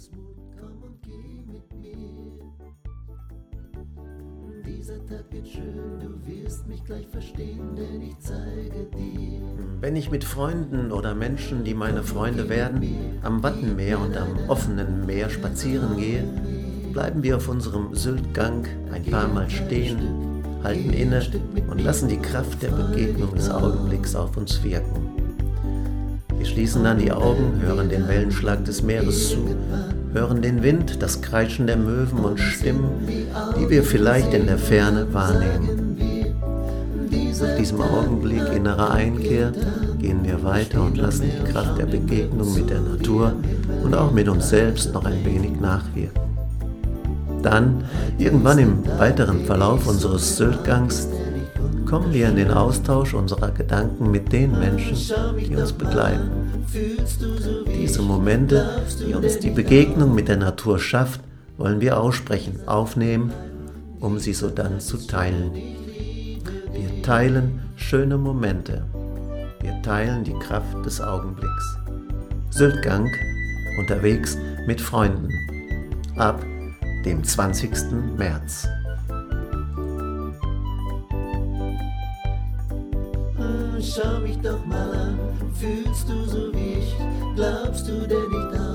etwas Mut, komm und geh mit mir. Dieser Tag wird schön, du wirst mich gleich verstehen, denn ich zeige dir. Wenn ich mit Freunden oder Menschen, die meine Freunde werden, am Wattenmeer und am offenen Meer spazieren gehe, bleiben wir auf unserem Syltgang ein paar Mal stehen, halten inne und lassen die Kraft der Begegnung des Augenblicks auf uns wirken. Schließen dann die Augen, hören den Wellenschlag des Meeres zu, hören den Wind, das Kreischen der Möwen und Stimmen, die wir vielleicht in der Ferne wahrnehmen. Nach diesem Augenblick innerer Einkehr gehen wir weiter und lassen die Kraft der Begegnung mit der Natur und auch mit uns selbst noch ein wenig nachwirken. Dann, irgendwann im weiteren Verlauf unseres Syltgangs, kommen wir in den Austausch unserer Gedanken mit den Menschen, die uns begleiten. Diese Momente, die uns die Begegnung mit der Natur schafft, wollen wir aussprechen, aufnehmen, um sie sodann zu teilen. Wir teilen schöne Momente. Wir teilen die Kraft des Augenblicks. Syltgang, unterwegs mit Freunden. Ab dem 20. März. Schau mich doch mal an, fühlst du so wie ich, glaubst du denn nicht auch?